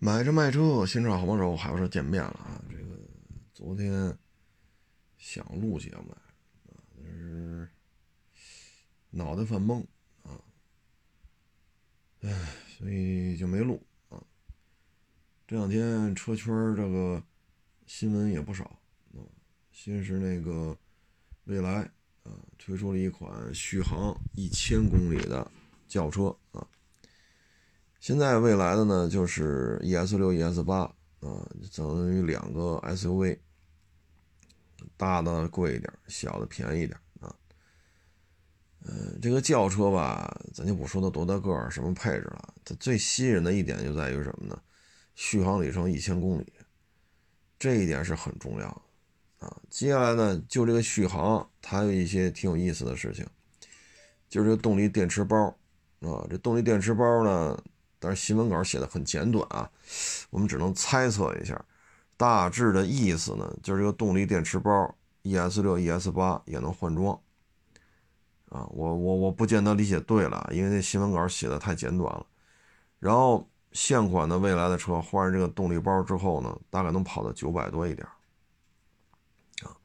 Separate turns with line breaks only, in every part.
买车卖车，新车好帮手，海博车见面了啊！这个昨天想录节目啊，但是脑袋犯懵啊，唉，所以就没录啊。这两天车圈这个新闻也不少啊，先是那个蔚来啊推出了一款续航一千公里的轿车啊。现在未来的呢，就是 ES 六、ES 八啊，等于两个 SUV，大的贵一点，小的便宜一点啊。嗯，这个轿车吧，咱就不说它多大个儿、什么配置了，它最吸引人的一点就在于什么呢？续航里程一千公里，这一点是很重要的啊。接下来呢，就这个续航，它有一些挺有意思的事情，就是这动力电池包啊，这动力电池包呢。但是新闻稿写的很简短啊，我们只能猜测一下，大致的意思呢，就是这个动力电池包 ES 六、ES 八也能换装啊。我我我不见得理解对了，因为那新闻稿写的太简短了。然后现款的未来的车换上这个动力包之后呢，大概能跑到九百多一点啊。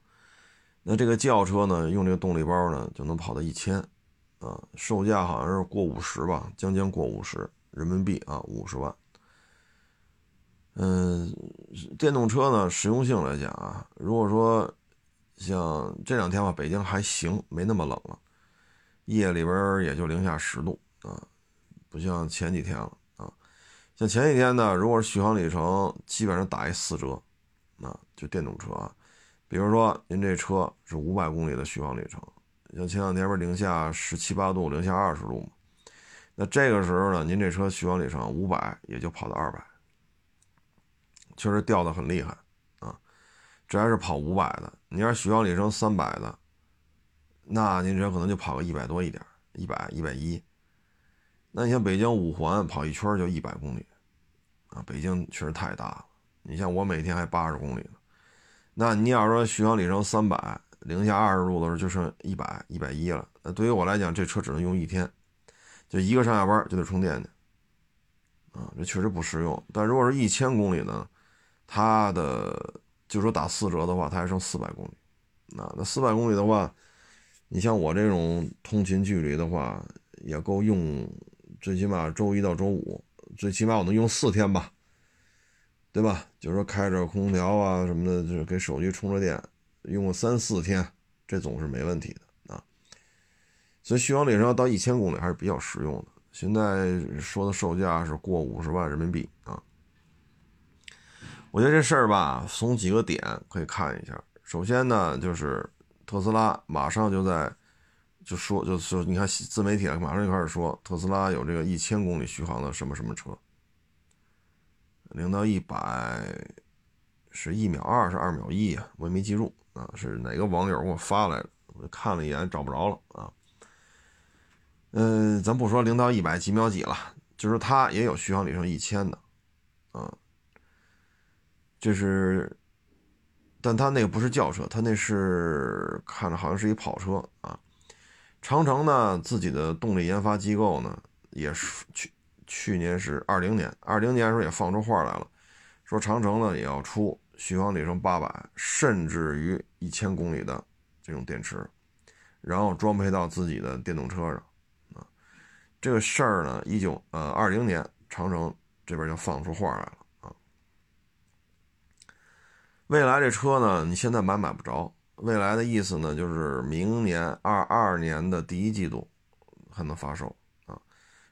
那这个轿车呢，用这个动力包呢，就能跑到一千啊，售价好像是过五十吧，将将过五十。人民币啊，五十万。嗯，电动车呢，实用性来讲啊，如果说像这两天吧，北京还行，没那么冷了，夜里边也就零下十度啊，不像前几天了啊。像前几天呢，如果是续航里程，基本上打一四折，啊，就电动车啊，比如说您这车是五百公里的续航里程，像前两天不是零下十七八度，零下二十度吗？那这个时候呢，您这车续航里程五百也就跑到二百，确实掉的很厉害啊！这还是跑五百的，你要是续航里程三百的，那您这可能就跑个一百多一点，一百一百一。那你像北京五环跑一圈就一百公里啊，北京确实太大了。你像我每天还八十公里呢，那你要说续航里程三百，零下二十度的时候就剩一百一百一了，那对于我来讲，这车只能用一天。就一个上下班就得充电去，啊，这确实不实用。但如果是一千公里呢，它的就说打四折的话，它还剩四百公里。那那四百公里的话，你像我这种通勤距离的话，也够用，最起码周一到周五，最起码我能用四天吧，对吧？就是说开着空调啊什么的，就是给手机充着电，用个三四天，这总是没问题的。所以续航里程要到一千公里还是比较实用的。现在说的售价是过五十万人民币啊。我觉得这事儿吧，从几个点可以看一下。首先呢，就是特斯拉马上就在就说，就就你看自媒体马上就开始说，特斯拉有这个一千公里续航的什么什么车，零到一百是一秒二是二秒一啊，我也没记住啊，是哪个网友给我发来的，我看了一眼找不着了啊。嗯，咱不说零到一百几秒几了，就是它也有续航里程一千的，啊，就是，但它那个不是轿车，它那是看着好像是一跑车啊。长城呢，自己的动力研发机构呢，也是去去年是二零年，二零年的时候也放出话来了，说长城呢也要出续航里程八百甚至于一千公里的这种电池，然后装配到自己的电动车上。这个事儿呢，一九呃二零年，长城这边就放出话来了啊。未来这车呢，你现在买买不着。未来的意思呢，就是明年二二年的第一季度还能发售啊。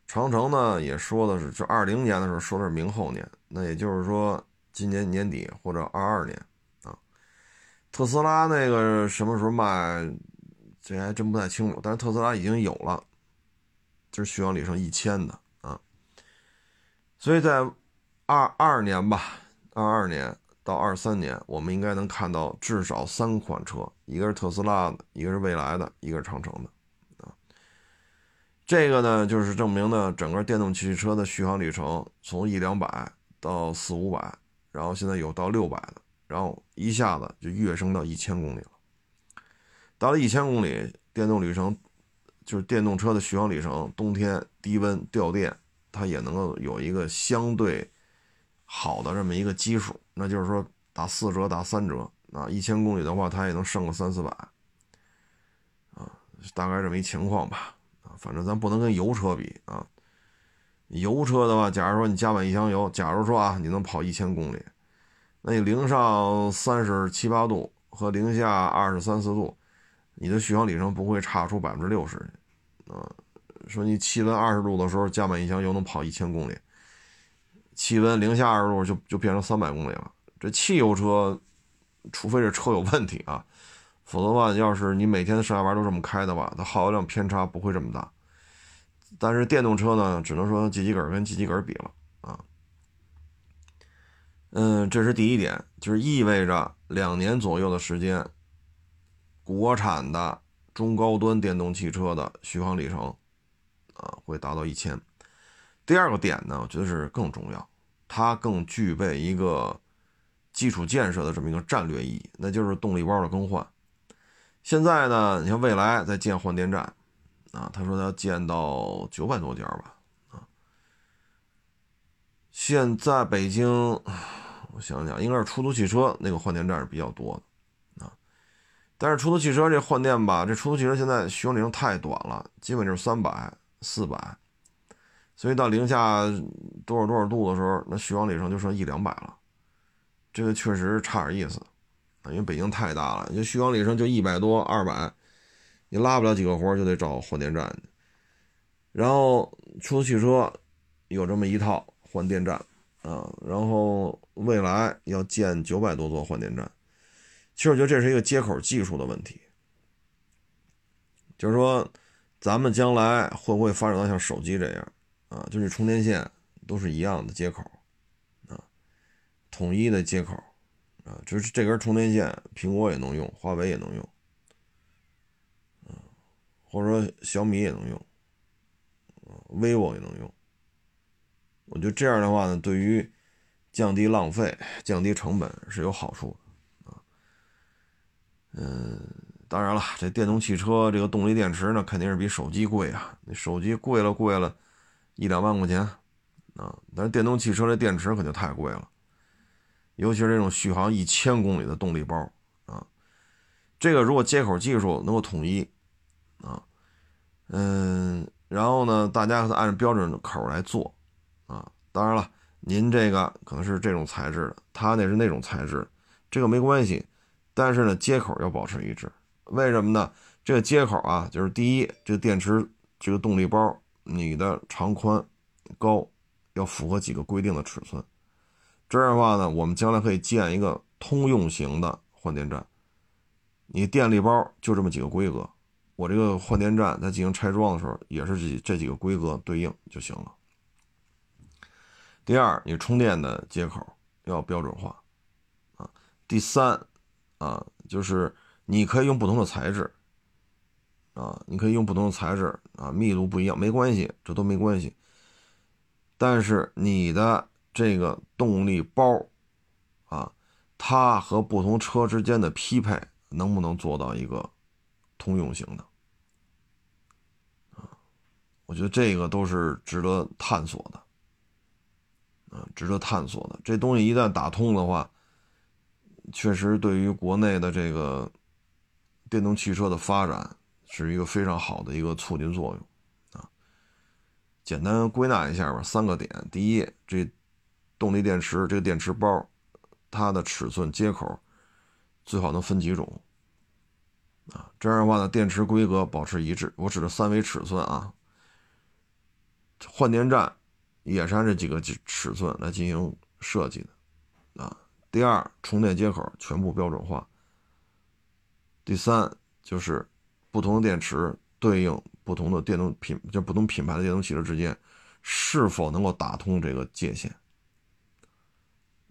长城呢也说的是，就二零年的时候说是明后年，那也就是说今年年底或者二二年啊。特斯拉那个什么时候卖，这还真不太清楚，但是特斯拉已经有了。就是续航里程一千的啊，所以在二二年吧，二二年到二三年，我们应该能看到至少三款车，一个是特斯拉的，一个是蔚来的，一个是长城的啊。这个呢，就是证明呢，整个电动汽车的续航里程从一两百到四五百，然后现在有到六百的，然后一下子就跃升到一千公里了。到了一千公里，电动旅程。就是电动车的续航里程，冬天低温掉电，它也能够有一个相对好的这么一个基数，那就是说打四折、打三折啊，一千公里的话，它也能剩个三四百啊，大概这么一情况吧啊，反正咱不能跟油车比啊。油车的话，假如说你加满一箱油，假如说啊，你能跑一千公里，那你零上三十七八度和零下二十三四度，你的续航里程不会差出百分之六十啊。说你气温二十度的时候加满一箱油能跑一千公里，气温零下二十度就就变成三百公里了。这汽油车，除非这车有问题啊，否则的话，要是你每天上下班都这么开的话，它耗油量偏差不会这么大。但是电动车呢，只能说犄角跟犄角比了啊。嗯，这是第一点，就是意味着两年左右的时间，国产的中高端电动汽车的续航里程啊会达到一千。第二个点呢，我觉得是更重要，它更具备一个基础建设的这么一个战略意义，那就是动力包的更换。现在呢，你像未来在建换电站。啊，他说他要建到九百多家吧，啊，现在北京，我想想，应该是出租汽车那个换电站是比较多的，但是出租汽车这换电吧，这出租汽车现在续航里程太短了，基本就是三百、四百，所以到零下多少多少度的时候，那续航里程就剩一两百了，这个确实差点意思，啊，因为北京太大了，就续航里程就一百多、二百。你拉不了几个活就得找换电站然后出租汽车有这么一套换电站啊，然后未来要建九百多座换电站。其实我觉得这是一个接口技术的问题，就是说咱们将来会不会发展到像手机这样啊，就是充电线都是一样的接口啊，统一的接口啊，就是这根充电线，苹果也能用，华为也能用。或者说小米也能用，vivo 也能用。我觉得这样的话呢，对于降低浪费、降低成本是有好处的。嗯，当然了，这电动汽车这个动力电池呢，肯定是比手机贵啊。那手机贵了贵了一两万块钱啊，但是电动汽车这电池可就太贵了，尤其是这种续航一千公里的动力包啊。这个如果接口技术能够统一。啊，嗯，然后呢，大家按照标准的口来做，啊，当然了，您这个可能是这种材质的，他那是那种材质，这个没关系，但是呢，接口要保持一致，为什么呢？这个接口啊，就是第一，这个电池这个动力包，你的长宽高要符合几个规定的尺寸，这样的话呢，我们将来可以建一个通用型的换电站，你电力包就这么几个规格。我这个换电站在进行拆装的时候，也是这这几个规格对应就行了。第二，你充电的接口要标准化啊。第三，啊，就是你可以用不同的材质啊，你可以用不同的材质啊，密度不一样没关系，这都没关系。但是你的这个动力包啊，它和不同车之间的匹配能不能做到一个通用型的？啊我觉得这个都是值得探索的，啊，值得探索的。这东西一旦打通的话，确实对于国内的这个电动汽车的发展是一个非常好的一个促进作用，啊。简单归纳一下吧，三个点：第一，这动力电池这个电池包，它的尺寸接口最好能分几种，啊，这样的话呢，电池规格保持一致。我指的三维尺寸啊。换电站也是按这几个尺寸来进行设计的，啊，第二，充电接口全部标准化。第三，就是不同的电池对应不同的电动品，就不同品牌的电动汽车之间是否能够打通这个界限，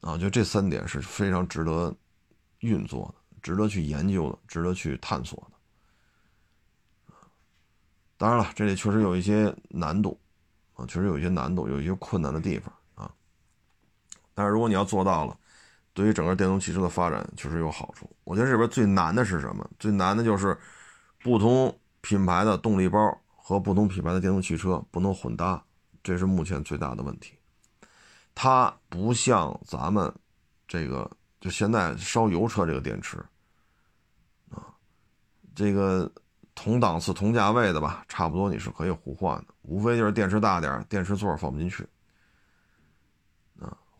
啊，就这三点是非常值得运作的，值得去研究的，值得去探索的。当然了，这里确实有一些难度。啊确实有一些难度，有一些困难的地方啊。但是如果你要做到了，对于整个电动汽车的发展确实有好处。我觉得这边最难的是什么？最难的就是不同品牌的动力包和不同品牌的电动汽车不能混搭，这是目前最大的问题。它不像咱们这个就现在烧油车这个电池啊，这个同档次同价位的吧，差不多你是可以互换的，无非就是电池大点电池座放不进去，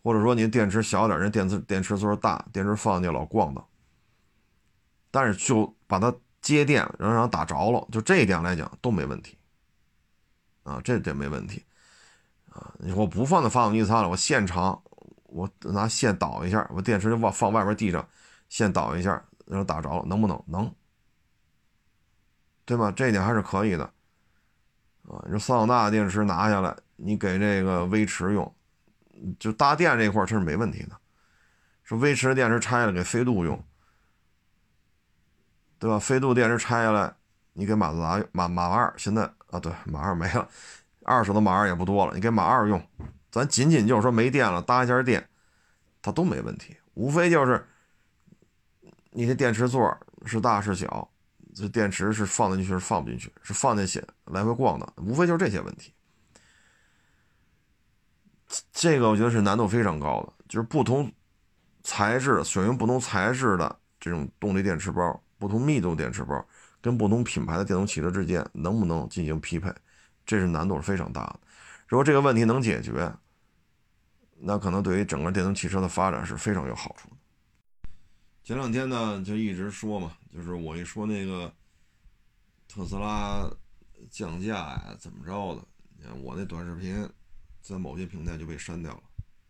或者说你电池小点人电池电池座大，电池放进去老咣当。但是就把它接电，然后让打着了，就这一点来讲都没问题，啊，这点没问题，啊，我不放在发动机舱了，我现场我拿线导一下，我电池就放放外边地上，线导一下，然后打着了，能不能？能，对吧？这一点还是可以的，啊，你说桑塔纳电池拿下来，你给这个威驰用，就搭电这块儿这是没问题的，说威驰的电池拆了给飞度用。对吧？飞度电池拆下来，你给马自达马马二现在啊，对马二没了，二手的马二也不多了，你给马二用，咱仅仅就是说没电了，搭一下电，它都没问题。无非就是你这电池座是大是小，这电池是放进去是放不进去，是放进去来回逛的，无非就是这些问题。这个我觉得是难度非常高的，就是不同材质选用不同材质的这种动力电池包。不同密度电池包跟不同品牌的电动汽车之间能不能进行匹配，这是难度是非常大的。如果这个问题能解决，那可能对于整个电动汽车的发展是非常有好处的。前两天呢，就一直说嘛，就是我一说那个特斯拉降价呀，怎么着的，我那短视频在某些平台就被删掉了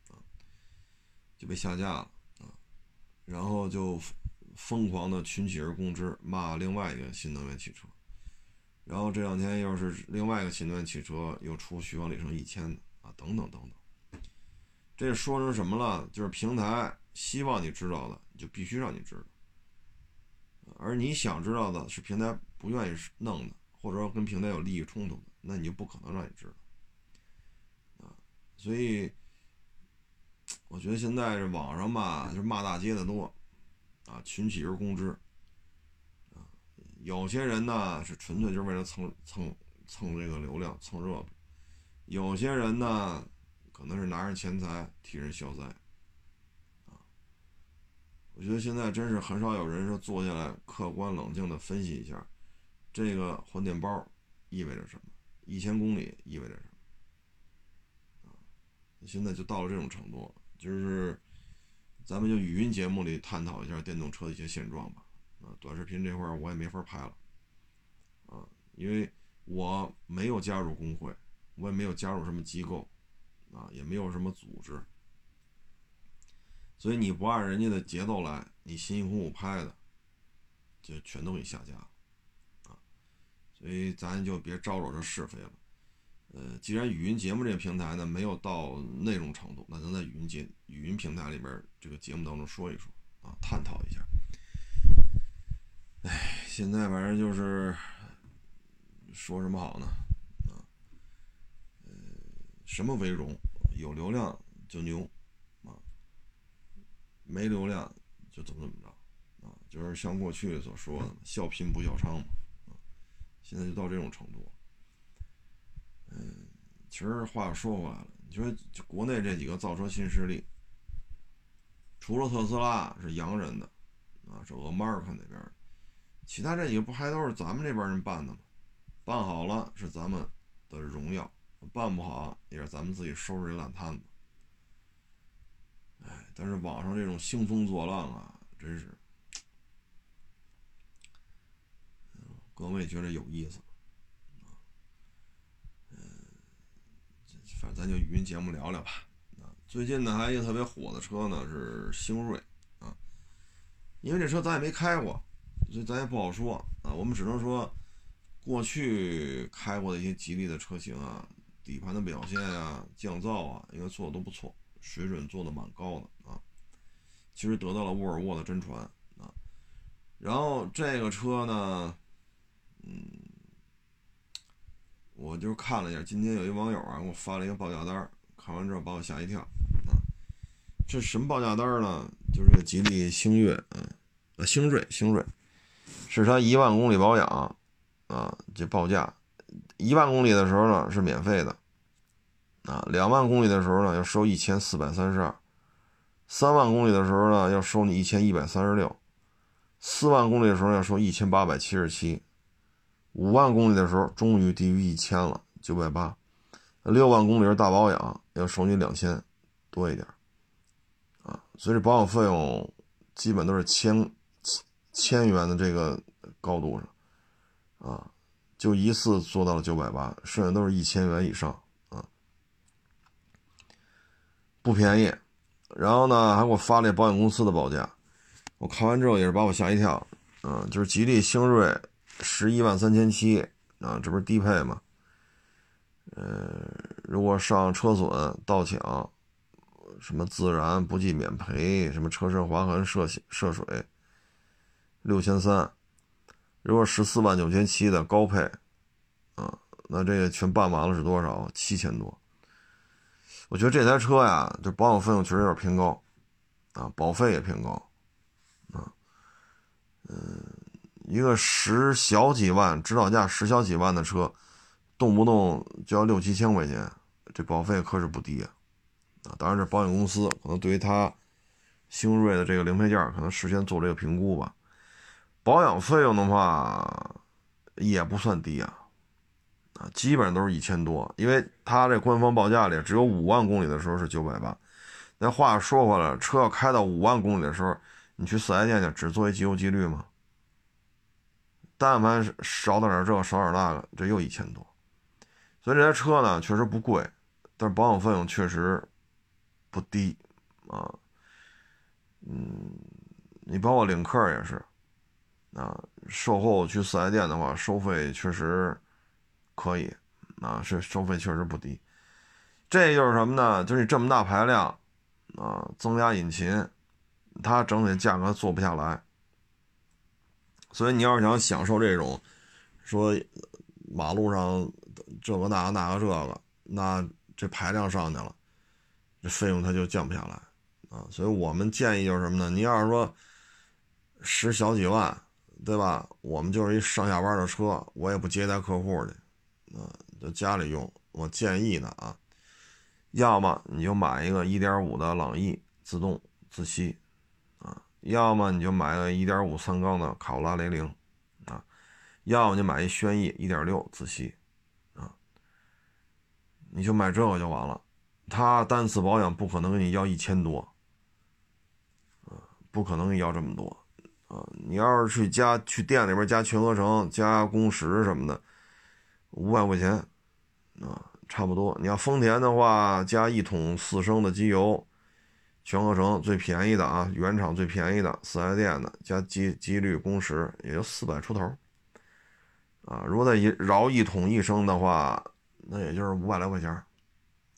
啊，就被下架了啊，然后就。疯狂的群起而攻之，骂另外一个新能源汽车，然后这两天又是另外一个新能源汽车又出续航里程一千的啊，等等等等。这说成什么了？就是平台希望你知道的，就必须让你知道；而你想知道的是平台不愿意弄的，或者说跟平台有利益冲突的，那你就不可能让你知道。所以，我觉得现在这网上吧，就是骂大街的多。啊，群起而攻之，啊，有些人呢是纯粹就是为了蹭蹭蹭这个流量蹭热度，有些人呢可能是拿着钱财替人消灾，啊，我觉得现在真是很少有人说坐下来客观冷静的分析一下，这个换电包意味着什么，一千公里意味着什么，现在就到了这种程度，就是。咱们就语音节目里探讨一下电动车的一些现状吧。啊，短视频这块我也没法拍了，啊，因为我没有加入工会，我也没有加入什么机构，啊，也没有什么组织，所以你不按人家的节奏来，你辛辛苦苦拍的，就全都给下架了，啊，所以咱就别招惹这是非了。呃，既然语音节目这个平台呢没有到那种程度，那咱在语音节语音平台里边这个节目当中说一说啊，探讨一下。哎，现在反正就是说什么好呢？啊，呃，什么为荣？有流量就牛啊，没流量就怎么怎么着啊？就是像过去所说的“笑贫不笑娼”嘛啊，现在就到这种程度。嗯，其实话说回来了，你说国内这几个造车新势力，除了特斯拉是洋人的，啊，是俄马尔克那边的，其他这几个不还都是咱们这边人办的吗？办好了是咱们的荣耀，办不好也是咱们自己收拾这烂摊子。哎，但是网上这种兴风作浪啊，真是，各位觉得有意思。反正咱就语音节目聊聊吧。啊，最近呢，还有一个特别火的车呢，是星瑞啊。因为这车咱也没开过，所以咱也不好说啊。我们只能说，过去开过的一些吉利的车型啊，底盘的表现啊、降噪啊，应该做的都不错，水准做的蛮高的啊。其实得到了沃尔沃的真传啊。然后这个车呢，嗯。我就看了一下，今天有一网友啊给我发了一个报价单，看完之后把我吓一跳啊！这什么报价单呢？就是个吉利星越，嗯，呃，星锐，星锐，是他一万公里保养啊，这报价一万公里的时候呢是免费的啊，两万公里的时候呢要收一千四百三十二，三万公里的时候呢要收你一千一百三十六，四万公里的时候要收一千八百七十七，五万公里的时候终于低于一千了，九百八，六万公里是大保养要收你两千多一点，啊，所以这保养费用基本都是千千元的这个高度上，啊。就一次做到了九百八，剩下都是一千元以上啊，不便宜。然后呢，还给我发了保险公司的报价，我看完之后也是把我吓一跳，嗯，就是吉利星瑞十一万三千七啊，这不是低配吗？呃，如果上车损、盗抢、什么自燃不计免赔，什么车身划痕、涉涉水，六千三。如果十四万九千七的高配，啊，那这个全办完了是多少？七千多。我觉得这台车呀，就保养费用确实有点偏高，啊，保费也偏高，啊，嗯，一个十小几万，指导价十小几万的车，动不动就要六七千块钱，这保费可是不低啊，啊，当然这保险公司可能对于它星瑞的这个零配件，可能事先做这个评估吧。保养费用的话，也不算低啊，啊，基本上都是一千多，因为它这官方报价里只有五万公里的时候是九百八。那话说回来，车要开到五万公里的时候，你去四 S 店去只做一机油机滤吗？但凡少点点这少点那个，这又一千多。所以这台车呢，确实不贵，但是保养费用确实不低啊。嗯，你包括领克也是。啊，售后去四 S 店的话，收费确实可以，啊，是收费确实不低。这就是什么呢？就是你这么大排量，啊，增加引擎，它整体价格做不下来。所以你要是想享受这种，说马路上这个那个那个这个，那这排量上去了，这费用它就降不下来，啊，所以我们建议就是什么呢？你要是说十小几万。对吧？我们就是一上下班的车，我也不接待客户去，啊，就家里用。我建议呢啊，要么你就买一个1.5的朗逸自动自吸，要么你就买个1.5三缸的卡罗拉雷凌，啊，要么就买一轩逸1.6自吸，啊，你就买这个就完了。他单次保养不可能给你要一千多，啊，不可能给你要这么多。啊，你要是去加去店里边加全合成、加工时什么的，五百块钱，啊，差不多。你要丰田的话，加一桶四升的机油，全合成最便宜的啊，原厂最便宜的四 S 店的，加机机滤工时也就四百出头，啊，如果再一饶一桶一升的话，那也就是五百来块钱，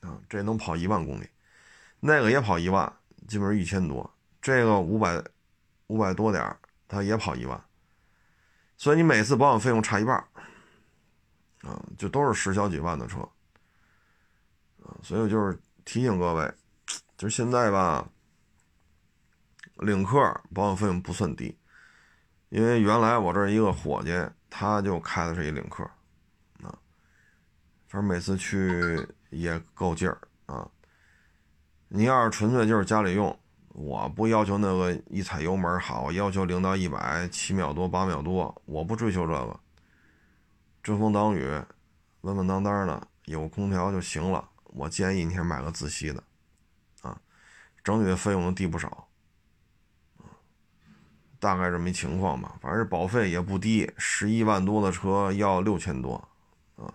啊，这能跑一万公里，那个也跑一万，基本上一千多，这个五百。五百多点它也跑一万，所以你每次保养费用差一半啊，就都是十小几万的车，啊，所以我就是提醒各位，就现在吧，领克保养费用不算低，因为原来我这一个伙计，他就开的是一领克，啊，反正每次去也够劲儿啊，你要是纯粹就是家里用。我不要求那个一踩油门好，要求零到一百七秒多八秒多，我不追求这个。遮风挡雨，稳稳当当的，有空调就行了。我建议你还买个自吸的，整体的费用能低不少，大概这么一情况吧。反正保费也不低，十一万多的车要六千多，啊，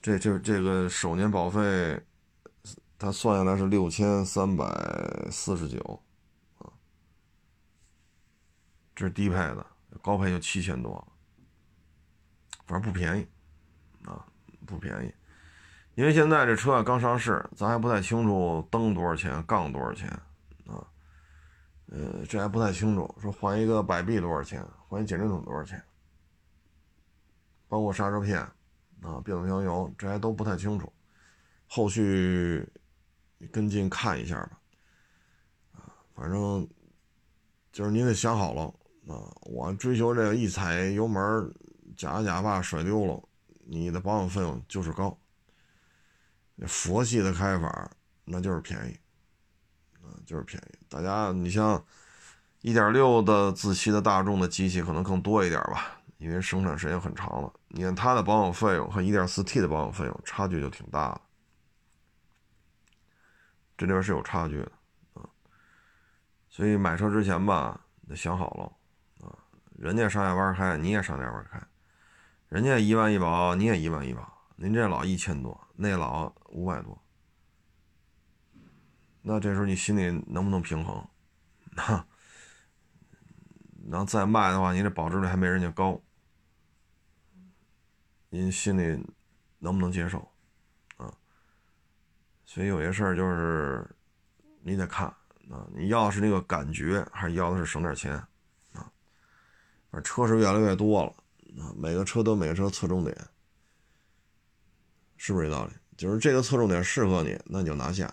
这就这个首年保费。它算下来是六千三百四十九，啊，这是低配的，高配就七千多，反正不便宜，啊，不便宜，因为现在这车刚上市，咱还不太清楚灯多少钱，杠多少钱，啊，呃，这还不太清楚，说换一个摆臂多少钱，换一减震筒多少钱，包括刹车片，啊，变速箱油，这还都不太清楚，后续。跟进看一下吧，啊，反正就是您得想好了啊。我追求这个一踩油门，假假把甩丢了，你的保养费用就是高，佛系的开法，那就是便宜，啊，就是便宜。大家，你像一点六的自吸的大众的机器可能更多一点吧，因为生产时间很长了。你看它的保养费用和一点四 T 的保养费用差距就挺大的，这里边是有差距的啊。所以买车之前吧，得想好了啊，人家上下班开，你也上下班开，人家一万一保，你也一万一保。您这老一千多，那老五百多，那这时候你心里能不能平衡？哈，然后再卖的话，你这保值率还没人家高，您心里能不能接受？啊，所以有些事儿就是你得看啊，你要的是那个感觉，还是要的是省点钱？啊，反正车是越来越多了啊，每个车都每个车侧重点。是不是这道理？就是这个侧重点适合你，那你就拿下；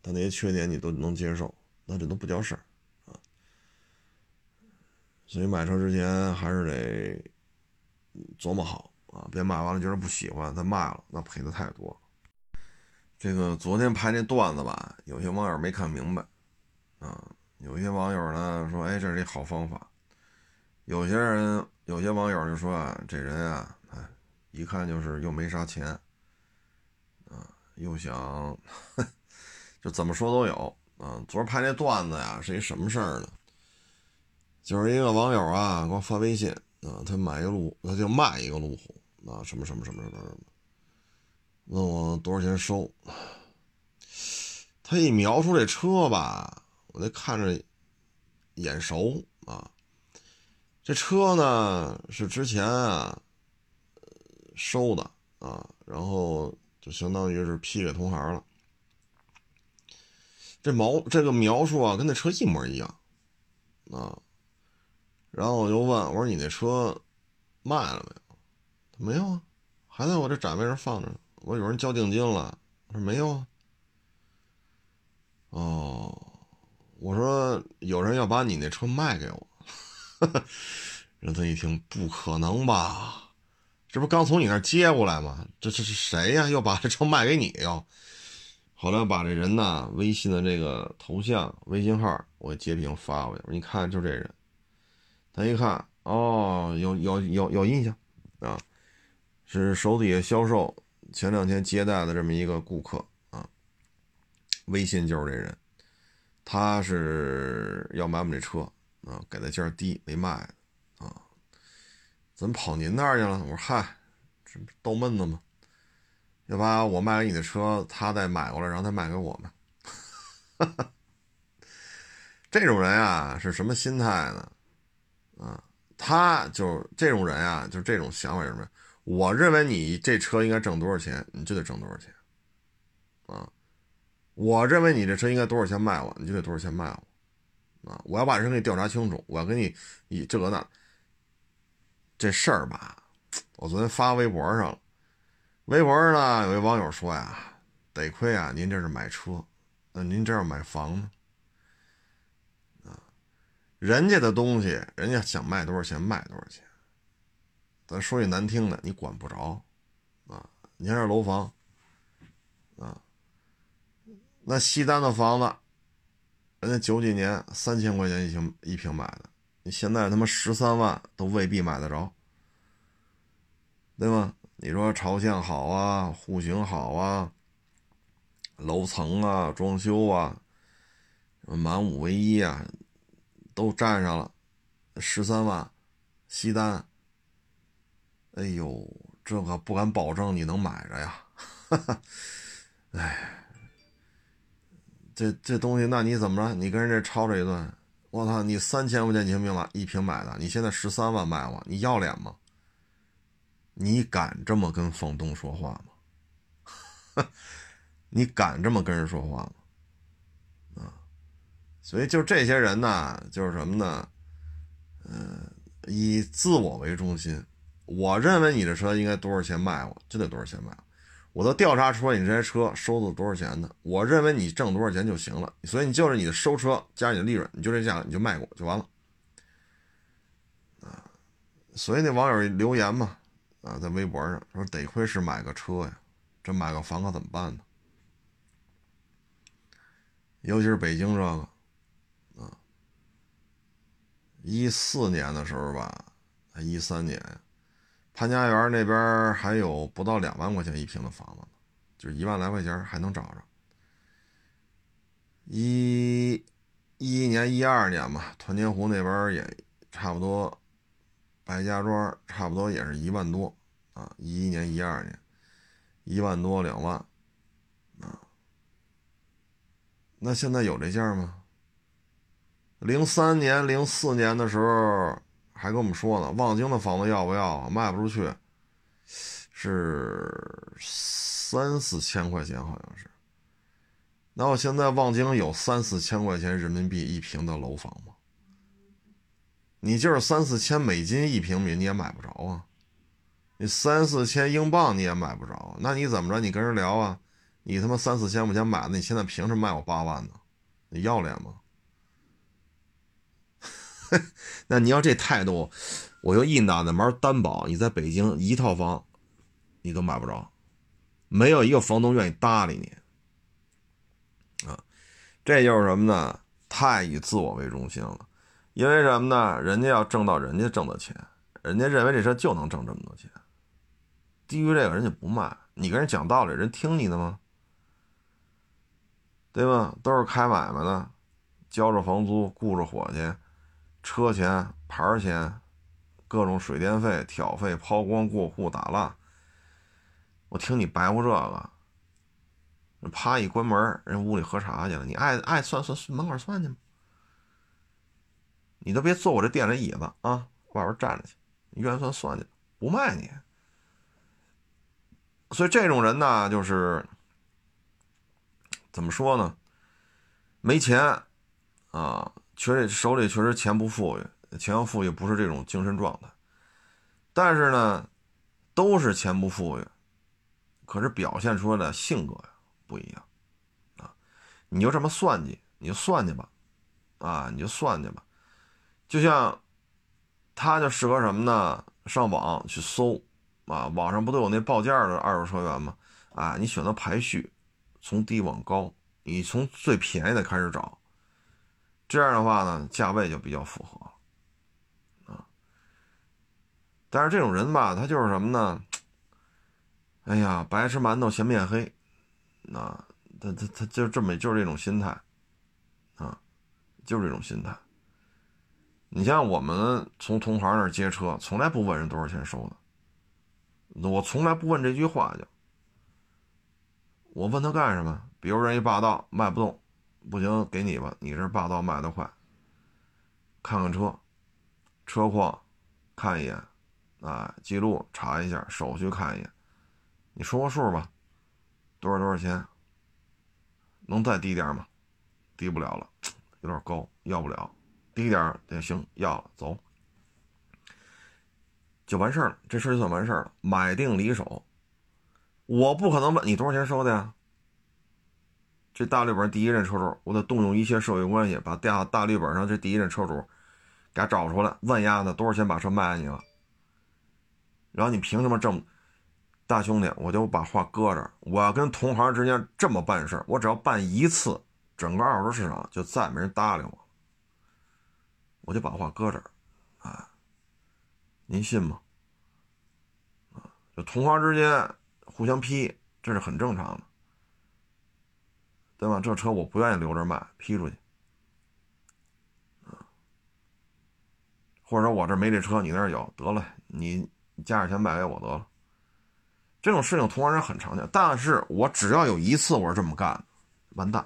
他那些缺点你都能接受，那这都不叫事儿啊。所以买车之前还是得琢磨好啊，别买完了觉得不喜欢再卖了，那赔的太多。这个昨天拍那段子吧，有些网友没看明白啊，有些网友呢说：“哎，这是一好方法。”有些人有些网友就说：“啊，这人啊，哎，一看就是又没啥钱。”又想，就怎么说都有啊。昨儿拍那段子呀，是一什么事儿呢？就是一个网友啊，给我发微信啊，他买一个路，他就卖一个路虎啊，什么什么什么什么什么，问我多少钱收。他一描述这车吧，我就看着眼熟啊。这车呢是之前啊收的啊，然后。就相当于是批给同行了。这毛这个描述啊，跟那车一模一样啊。然后我就问我说：“你那车卖了没有？”没有啊，还在我这展位上放着。我有人交定金了，我说没有啊。哦，我说有人要把你那车卖给我。人他一听，不可能吧？这不刚从你那儿接过来吗？这这是谁呀？又把这车卖给你哟？后来把这人呢微信的这个头像、微信号我截屏发过去。我说你看，就这人。他一看，哦，有有有有印象啊，是手底下销售前两天接待的这么一个顾客啊。微信就是这人，他是要买我们这车啊，给的价低没卖。怎么跑您那儿去了？我说嗨，这不逗闷子吗？要把我卖给你的车，他再买过来，然后再卖给我们。这种人啊，是什么心态呢？啊，他就这种人啊，就这种想法什么？我认为你这车应该挣多少钱，你就得挣多少钱。啊，我认为你这车应该多少钱卖我，你就得多少钱卖我。啊，我要把人给你调查清楚，我要给你以这个那。这事儿吧，我昨天发微博上了。微博上呢，有一网友说呀：“得亏啊，您这是买车，那您这是买房呢？啊，人家的东西，人家想卖多少钱卖多少钱。咱说句难听的，你管不着啊。你看这楼房啊，那西单的房子，人家九几年三千块钱一平一平买的。”你现在他妈十三万都未必买得着，对吗？你说朝向好啊，户型好啊，楼层啊，装修啊，满五唯一啊，都占上了，十三万，西单，哎呦，这可不敢保证你能买着呀，哈 哈哎，这这东西，那你怎么着？你跟人这吵这一顿？我操！你三千块钱一平买一平买的，你现在十三万卖我，你要脸吗？你敢这么跟房东说话吗？你敢这么跟人说话吗？啊！所以就这些人呢，就是什么呢？嗯，以自我为中心。我认为你的车应该多少钱卖我，就得多少钱卖。我我都调查出来你这些车收的多少钱的，我认为你挣多少钱就行了，所以你就是你的收车加你的利润，你就这价你就卖给我就完了，啊，所以那网友留言嘛，啊，在微博上说得亏是买个车呀，这买个房可怎么办呢？尤其是北京这个，啊，一四年的时候吧，还一三年，潘家园那边还有不到两万块钱一平的房子，就一万来块钱还能找着。一一一年、一二年吧，团结湖那边也差不多，白家庄差不多也是一万多啊，一一年、一二年，一万多两万啊。那现在有这价吗？零三年、零四年的时候还跟我们说呢，望京的房子要不要啊？卖不出去，是三四千块钱，好像是。那我现在望京有三四千块钱人民币一平的楼房吗？你就是三四千美金一平米，你也买不着啊！你三四千英镑你也买不着，那你怎么着？你跟人聊啊？你他妈三四千块钱买的，你现在凭什么卖我八万呢？你要脸吗？那你要这态度，我就一脑袋毛担保，你在北京一套房，你都买不着，没有一个房东愿意搭理你。啊，这就是什么呢？太以自我为中心了。因为什么呢？人家要挣到人家挣的钱，人家认为这车就能挣这么多钱，低于这个人家不卖。你跟人讲道理，人听你的吗？对吧？都是开买卖的，交着房租，雇着伙计，车钱、牌钱，各种水电费、挑费、抛光、过户、打蜡。我听你白活这个，啪一关门，人屋里喝茶去了。你爱爱算算，门口算去吧。你都别坐我这店里椅子啊，外边站着去。你愿意算算去，不卖你。所以这种人呢，就是。怎么说呢？没钱啊，确实手里确实钱不富裕，钱要富裕不是这种精神状态。但是呢，都是钱不富裕，可是表现出来的性格呀不一样啊。你就这么算计，你就算计吧，啊，你就算计吧。就像他就适合什么呢？上网去搜啊，网上不都有那报价的二手车源吗？啊，你选择排序。从低往高，你从最便宜的开始找，这样的话呢，价位就比较符合啊。但是这种人吧，他就是什么呢？哎呀，白吃馒头嫌面黑，啊，他他他就这么就是这种心态啊，就是这种心态。你像我们从同行那儿接车，从来不问人多少钱收的，我从来不问这句话就。我问他干什么？比如人一霸道卖不动，不行，给你吧。你这霸道卖的快。看看车，车况，看一眼，啊，记录查一下，手续看一眼，你说个数吧，多少多少钱？能再低点吗？低不了了，有点高，要不了。低点也行，要了，走，就完事儿了。这事就算完事儿了，买定离手。我不可能问你多少钱收的呀？这大绿本第一任车主，我得动用一切社会关系，把大大绿本上这第一任车主给他找出来，问丫子多少钱把车卖给你了？然后你凭什么这么大兄弟？我就把话搁这儿，我要跟同行之间这么办事我只要办一次，整个二手车市场就再没人搭理我，我就把话搁这儿，啊，您信吗？啊，就同行之间。互相批，这是很正常的，对吧？这车我不愿意留着卖，批出去，或者说我这没这车，你那儿有，得了，你加点钱卖给我得了。这种事情同行人很常见，但是我只要有一次我是这么干，完蛋。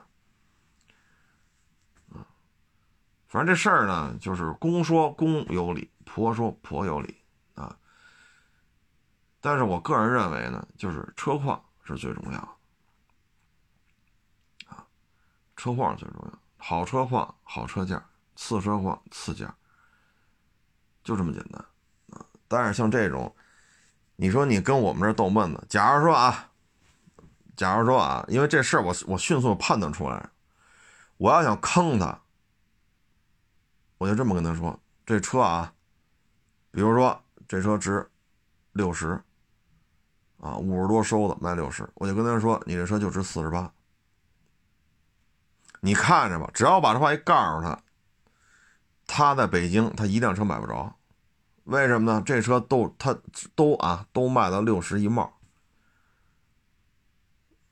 反正这事儿呢，就是公说公有理，婆说婆有理啊。但是我个人认为呢，就是车况是最重要的，啊，车况最重要，好车况好车价，次车况次价，就这么简单，啊。但是像这种，你说你跟我们这逗闷子，假如说啊，假如说啊，因为这事儿我我迅速判断出来，我要想坑他，我就这么跟他说，这车啊，比如说这车值六十。啊，五十多收的卖六十，我就跟他说：“你这车就值四十八。”你看着吧，只要把这话一告诉他，他在北京他一辆车买不着，为什么呢？这车都他都啊都卖到六十一帽，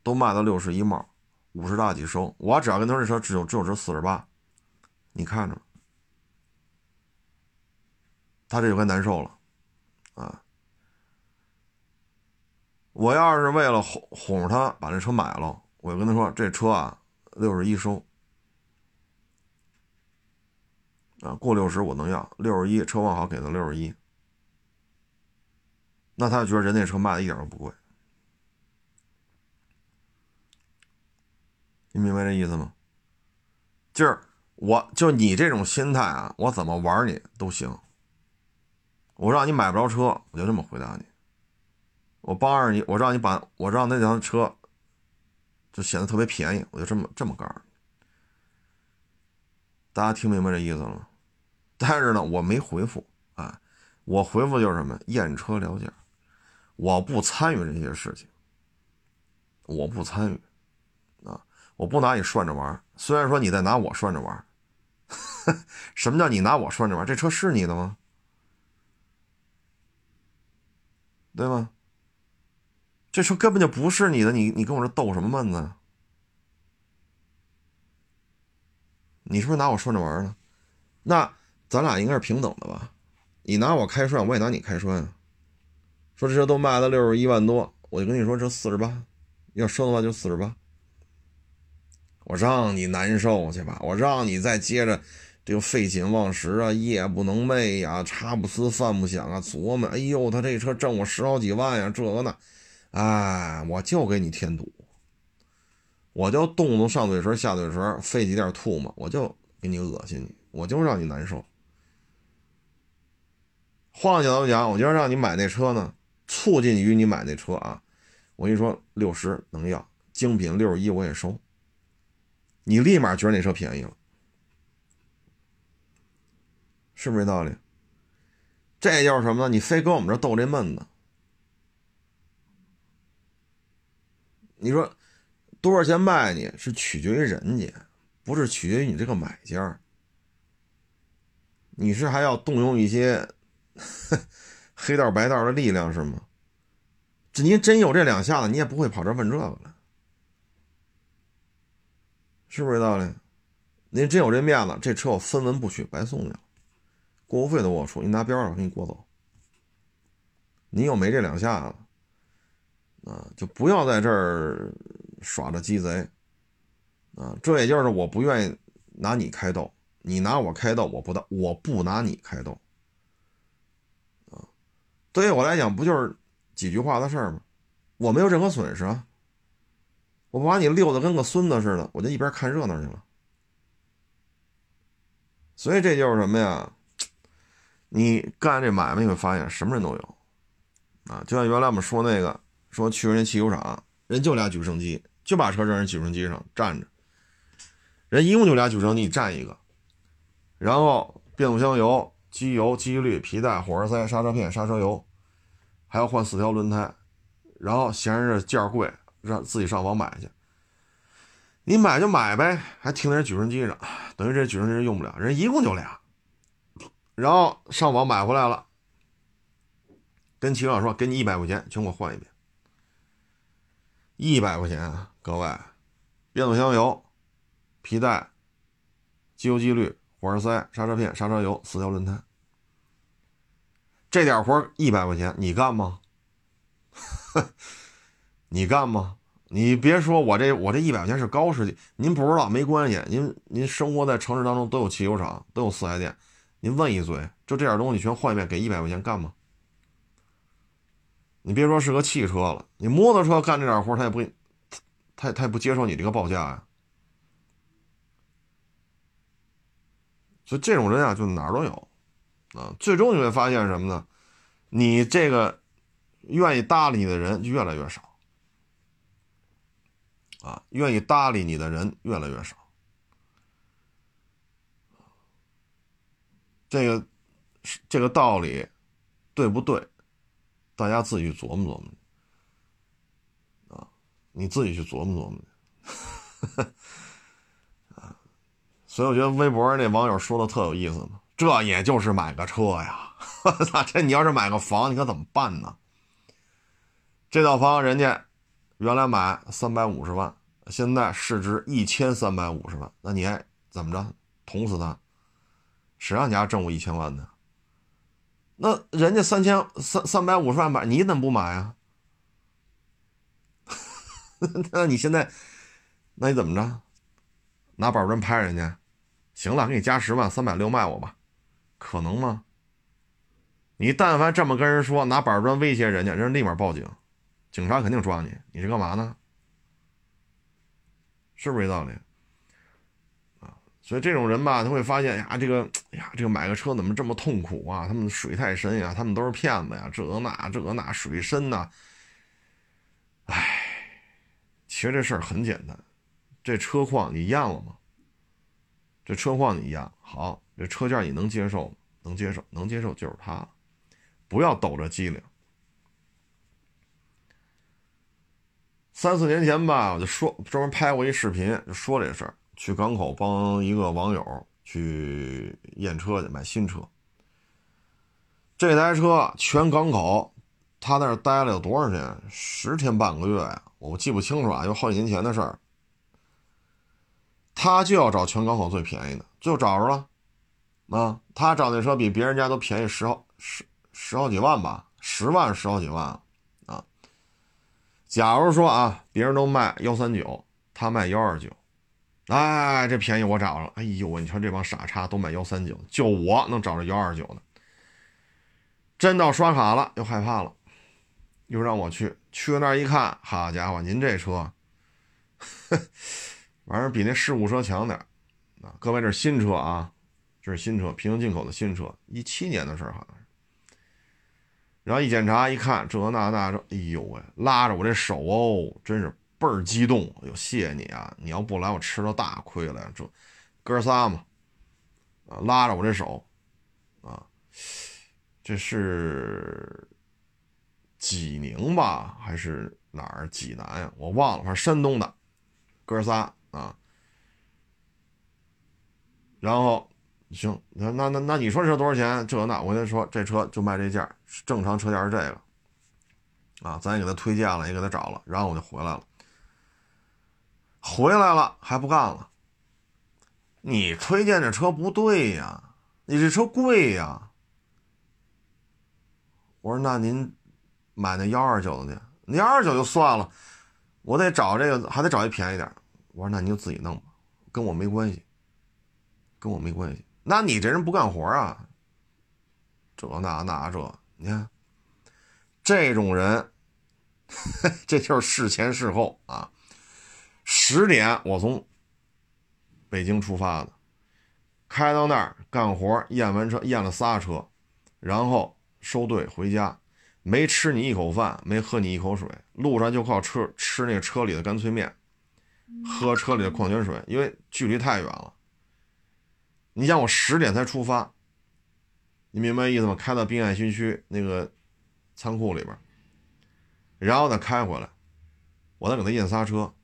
都卖到六十一帽，五十大几收。我只要跟他这车只有只有值四十八，你看着，他这就该难受了，啊。我要是为了哄哄着他把这车买了，我就跟他说这车啊六十一收，啊过六十我能要六十一，车况好给他六十一，那他就觉得人那车卖的一点都不贵，你明白这意思吗？就是我就你这种心态啊，我怎么玩你都行，我让你买不着车，我就这么回答你。我帮着你，我让你把我让那辆车就显得特别便宜，我就这么这么告诉你。大家听明白这意思了吗？但是呢，我没回复啊，我回复就是什么验车聊价，我不参与这些事情，我不参与啊，我不拿你涮着玩。虽然说你在拿我涮着玩，什么叫你拿我涮着玩？这车是你的吗？对吗？这车根本就不是你的，你你跟我这逗什么闷子？你是不是拿我涮着玩呢？那咱俩应该是平等的吧？你拿我开涮，我也拿你开涮啊。说这车都卖了六十一万多，我就跟你说这四十八，要收的话就四十八。我让你难受去吧，我让你再接着这个废寝忘食啊，夜不能寐呀，茶不思饭不想啊，琢磨，哎呦，他这车挣我十好几万呀，这个那。哎，我就给你添堵，我就动动上嘴唇下嘴唇，费几点吐沫，我就给你恶心你，我就让你难受。换个角度讲，我就是让你买那车呢，促进于你买那车啊。我跟你说，六十能要，精品六十一我也收，你立马觉得那车便宜了，是不是这道理？这就是什么呢？你非跟我们这逗这闷子。你说多少钱卖你是取决于人家，不是取决于你这个买家。你是还要动用一些 黑道白道的力量是吗？这您真有这两下子，你也不会跑这问这个了，是不是这道理？您真有这面子，这车我分文不取，白送你了，过户费都我出，你拿标上我给你过走。你又没这两下子。啊，就不要在这儿耍着鸡贼，啊，这也就是我不愿意拿你开斗，你拿我开斗，我不拿，我不拿你开斗，啊，对于我来讲，不就是几句话的事儿吗？我没有任何损失啊，我把你溜的跟个孙子似的，我就一边看热闹去了。所以这就是什么呀？你干这买卖，你会发现什么人都有，啊，就像原来我们说那个。说去人家汽修厂，人就俩举升机，就把车扔人举升机上站着。人一共就俩举升机，站一个，然后变速箱油、机油、机滤、皮带、火花塞、刹车片、刹车油，还要换四条轮胎。然后嫌着件贵，让自己上网买去。你买就买呗，还停在人举升机上，等于这举升机用不了。人一共就俩，然后上网买回来了，跟汽修厂说：“给你一百块钱，全给我换一遍。”一百块钱，各位，变速箱油、皮带、机油、机滤、火花塞、刹车片、刹车油、四条轮胎，这点活一百块钱，你干吗？你干吗？你别说我这我这一百块钱是高世界，您不知道没关系，您您生活在城市当中都有汽修厂，都有四 S 店，您问一嘴，就这点东西全换一遍，给一百块钱干吗？你别说是个汽车了，你摩托车干这点活他也不，他他也不接受你这个报价呀。所以这种人啊，就哪儿都有，啊，最终你会发现什么呢？你这个愿意搭理你的人越来越少，啊，愿意搭理你的人越来越少。这个这个道理对不对？大家自己琢磨琢磨，你自己去琢磨琢磨去 啊。所以我觉得微博那网友说的特有意思嘛，这也就是买个车呀，我操，这你要是买个房，你可怎么办呢？这套房人家原来买三百五十万，现在市值一千三百五十万，那你还怎么着？捅死他？谁让你家挣我一千万呢？那人家三千三三百五十万买，你怎么不买啊？那你现在，那你怎么着？拿板砖拍人家？行了，给你加十万，三百六卖我吧，可能吗？你但凡这么跟人说，拿板砖威胁人家，人家立马报警，警察肯定抓你。你是干嘛呢？是不是这道理？啊，所以这种人吧，他会发现呀，这个，呀，这个买个车怎么这么痛苦啊？他们水太深呀，他们都是骗子呀，这那这那水深呐。哎，其实这事儿很简单，这车况你验了吗？这车况你验好，这车价你能接受吗？能接受，能接受就是它，不要抖着机灵。三四年前吧，我就说专门拍过一视频，就说这事儿。去港口帮一个网友去验车去，买新车。这台车全港口，他那儿待了有多少天？十天半个月呀，我记不清楚啊，因为好几年前的事儿。他就要找全港口最便宜的，就找着了。啊，他找那车比别人家都便宜十好十十好几万吧，十万十好几万啊。假如说啊，别人都卖幺三九，他卖幺二九，哎，这便宜我找着了。哎呦，你瞧这帮傻叉都买幺三九，就我能找着幺二九的。真到刷卡了，又害怕了，又让我去，去了那儿一看，好家伙，您这车。玩意儿比那事故车强点啊！各位，这是新车啊，这是新车，平行进口的新车，一七年的事儿好像是。然后一检查一看，这那那这，哎呦喂，拉着我这手哦，真是倍儿激动。哎呦，谢谢你啊！你要不来，我吃了大亏了。这哥仨嘛，啊，拉着我这手，啊，这是济宁吧，还是哪儿？济南呀？我忘了，反正山东的哥仨。啊，然后行，那那那那你说这多少钱？这那我跟他说，这车就卖这价，正常车价是这个。啊，咱也给他推荐了，也给他找了，然后我就回来了。回来了还不干了？你推荐这车不对呀，你这车贵呀。我说那您买那幺二九的去，那幺二九就算了，我得找这个，还得找一便宜点。我说：“那你就自己弄吧，跟我没关系，跟我没关系。那你这人不干活啊？这那那这，你看这种人，这就是事前事后啊。十点我从北京出发的，开到那儿干活，验完车验了仨车，然后收队回家，没吃你一口饭，没喝你一口水，路上就靠车吃那个车里的干脆面。”喝车里的矿泉水，因为距离太远了。你想我十点才出发，你明白意思吗？开到滨海新区那个仓库里边，然后再开回来，我再给他验刹车。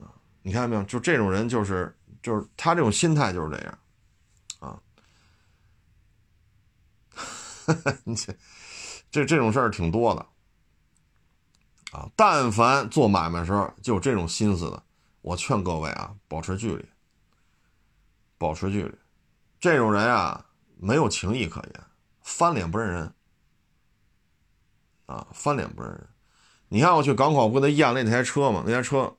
啊，你看到没有？就这种人，就是就是他这种心态就是这样，啊，你 这这这种事儿挺多的。啊，但凡做买卖时候就有这种心思的，我劝各位啊，保持距离，保持距离。这种人啊，没有情义可言，翻脸不认人。啊，翻脸不认人。你看我去港口不给他验了那台车嘛，那台车，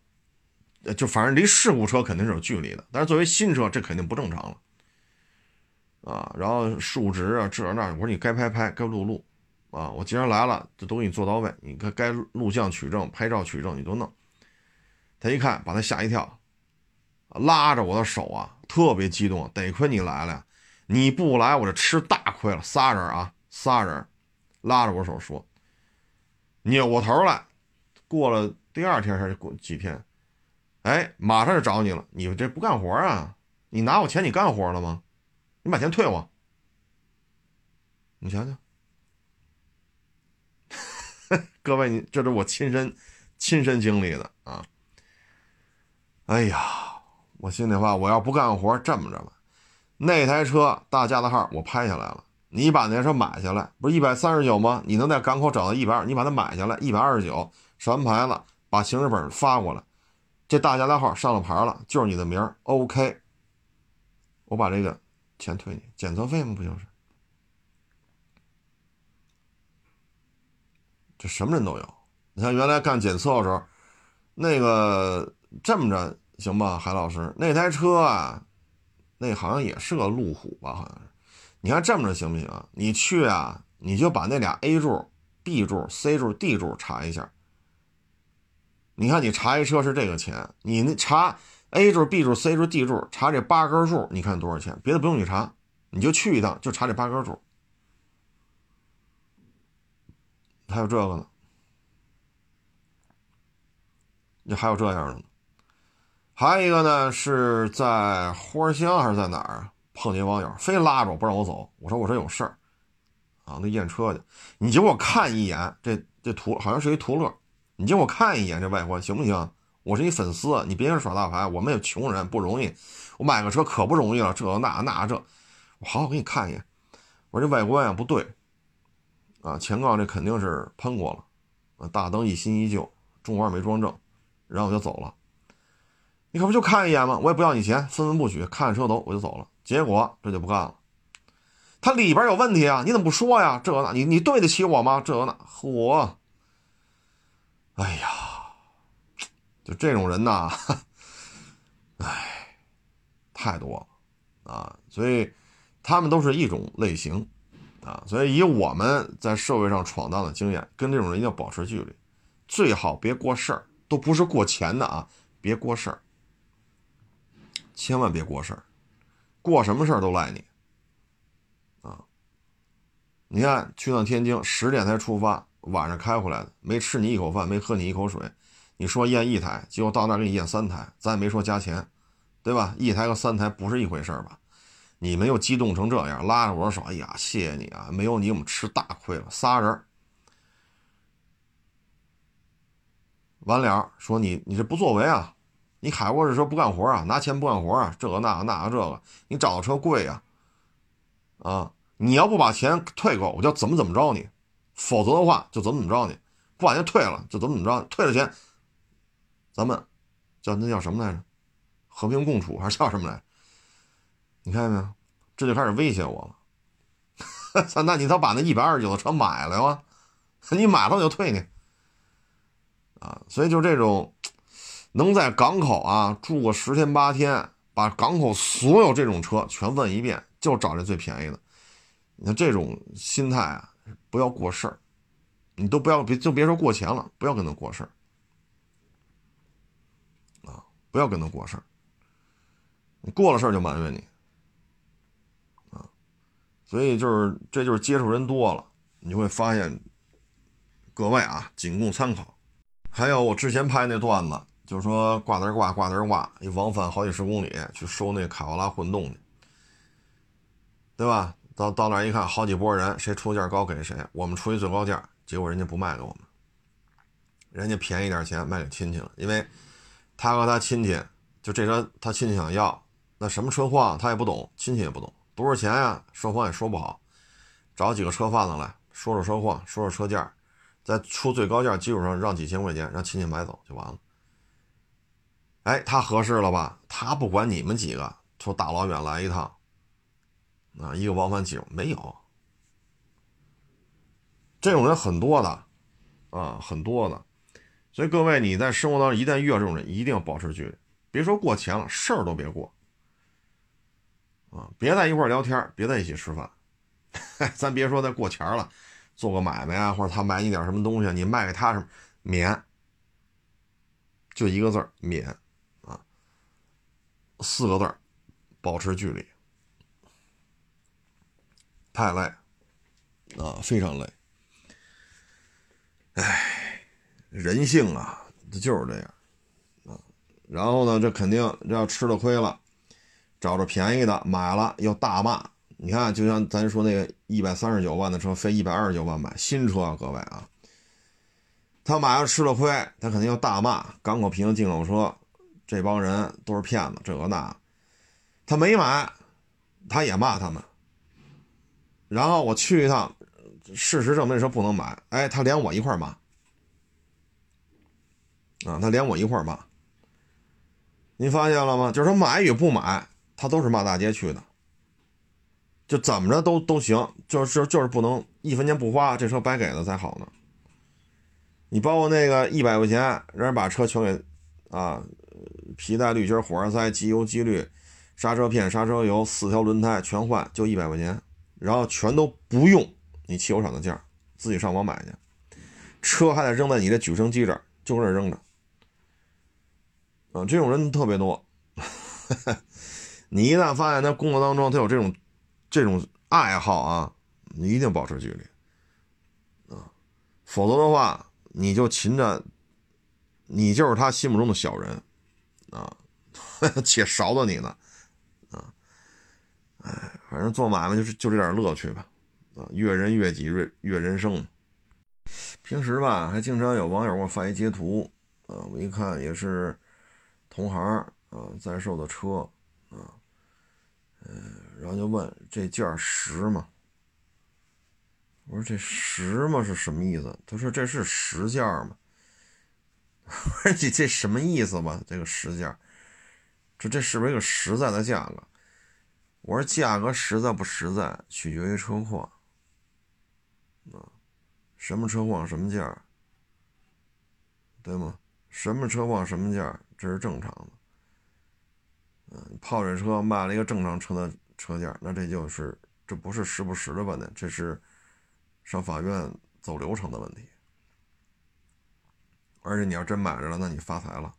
就反正离事故车肯定是有距离的，但是作为新车，这肯定不正常了。啊，然后数值啊，这那，我说你该拍拍，该录录。啊，我既然来了，就都给你做到位。你该该录像取证、拍照取证，你都弄。他一看，把他吓一跳，拉着我的手啊，特别激动。得亏你来了，你不来我就吃大亏了。仨人啊，仨人，拉着我手说：“扭过头来，过了第二天还是过几天，哎，马上就找你了。你这不干活啊？你拿我钱，你干活了吗？你把钱退我。你想想。”各位，你这是我亲身亲身经历的啊！哎呀，我心里话，我要不干活，这么着吧，那台车大家的号我拍下来了，你把那车买下来，不是一百三十九吗？你能在港口找到一百二，你把它买下来，一百二十九，什么牌子？把行驶本发过来，这大家的号上了牌了，就是你的名儿，OK，我把这个钱退你，检测费吗？不就是？这什么人都有。你看原来干检测的时候，那个这么着。行吧，海老师，那台车啊，那好像也是个路虎吧？好像是。你看这么着行不行？你去啊，你就把那俩 A 柱、B 柱、C 柱、D 柱查一下。你看你查一车是这个钱，你那查 A 柱、B 柱、C 柱、D 柱，查这八根柱，你看多少钱？别的不用你查，你就去一趟，就查这八根柱。还有这个呢？你还有这样的呢？还有一个呢，是在花乡还是在哪儿啊？碰见网友非拉着我不让我走，我说我这有事儿，啊，那验车去，你就给我看一眼这这图好像是一途乐，你就给我看一眼这外观行不行？我是一粉丝，你别耍大牌，我们也穷人不容易，我买个车可不容易了，这那那这，我好好给你看一眼，我说这外观呀不对，啊，前杠这肯定是喷过了，啊，大灯一新一旧，中环没装正，然后我就走了。你可不就看一眼吗？我也不要你钱，分文不取，看看车头我就走了。结果这就不干了，它里边有问题啊！你怎么不说呀？这那，你你对得起我吗？这那，嚯！哎呀，就这种人呐，哎，太多了啊！所以他们都是一种类型啊。所以以我们在社会上闯荡的经验，跟这种人要保持距离，最好别过事儿，都不是过钱的啊，别过事儿。千万别过事儿，过什么事儿都赖你，啊！你看去趟天津十点才出发，晚上开回来的，没吃你一口饭，没喝你一口水，你说验一台，结果到那儿给你验三台，咱也没说加钱，对吧？一台和三台不是一回事儿吧？你们又激动成这样，拉着我的手，哎呀，谢谢你啊！没有你，我们吃大亏了，仨人。完了，说你你这不作为啊！你海沃士车不干活啊？拿钱不干活啊？这个那个那个这个，你找的车贵呀，啊！你要不把钱退给，我我就怎么怎么着你，否则的话就怎么怎么着你，不把钱退了就怎么怎么着，退了钱，咱们叫那叫什么来着？和平共处还是叫什么来？你看见没有？这就开始威胁我了。那你倒把那一百二十九的车买了吗？你买了我就退你。啊，所以就这种。能在港口啊住个十天八天，把港口所有这种车全问一遍，就找这最便宜的。你看这种心态啊，不要过事儿，你都不要别就别说过钱了，不要跟他过事儿啊，不要跟他过事儿。你过了事儿就埋怨你，所以就是这就是接触人多了，你会发现，各位啊，仅供参考。还有我之前拍那段子。就是说挂点挂挂点挂，一往返好几十公里去收那卡罗拉混动去，对吧？到到那一看，好几拨人，谁出价高给谁，我们出一最高价，结果人家不卖给我们，人家便宜点钱卖给亲戚了，因为他和他亲戚就这车他亲戚想要，那什么车况他也不懂，亲戚也不懂，多少钱呀？双方也说不好，找几个车贩子来说说车况，说说车价，在出最高价基础上让几千块钱，让亲戚买走就完了。哎，他合适了吧？他不管你们几个，说大老远来一趟，啊，一个往返几没有？这种人很多的，啊，很多的。所以各位，你在生活当中一旦遇到这种人，一定要保持距离，别说过钱了，事儿都别过，啊，别在一块聊天，别在一起吃饭，咱别说再过钱了，做个买卖啊，或者他买你点什么东西，你卖给他什么，免，就一个字儿，免。四个字儿，保持距离，太累啊，非常累。哎，人性啊，这就是这样啊。然后呢，这肯定这要吃了亏了，找着便宜的买了又大骂。你看，就像咱说那个一百三十九万的车，非一百二十九万买新车啊，各位啊，他买了吃了亏，他肯定要大骂港口平进口车。这帮人都是骗子，这个那，他没买，他也骂他们。然后我去一趟，事实证明说不能买，哎，他连我一块骂，啊，他连我一块骂。您发现了吗？就是说买与不买，他都是骂大街去的，就怎么着都都行，就是就是不能一分钱不花，这车白给了才好呢。你包括那个一百块钱，人把车全给啊，皮带、滤芯、火花塞、机油、机滤、刹车片、刹车油、四条轮胎全换，就一百块钱，然后全都不用你汽油厂的件自己上网买去，车还得扔在你的举升机这儿，就搁这扔着。啊，这种人特别多。你一旦发现他工作当中他有这种这种爱好啊，你一定保持距离啊，否则的话，你就擒着，你就是他心目中的小人啊，且勺着你呢啊。哎，反正做买卖就是就这点乐趣吧啊，悦人悦己，悦悦人生。平时吧，还经常有网友给我发一截图啊，我一看也是。同行啊，在售的车，嗯，然后就问这件实吗？我说这实吗是什么意思？他说这是实件吗？我说你这什么意思吧？这个实件，这这是不是一个实在的价格？我说价格实在不实在，取决于车况啊，什么车况什么价，对吗？什么车况什么价？这是正常的，嗯，泡水车卖了一个正常车的车价，那这就是这不是时不时的问题，这是上法院走流程的问题。而且你要真买着了，那你发财了，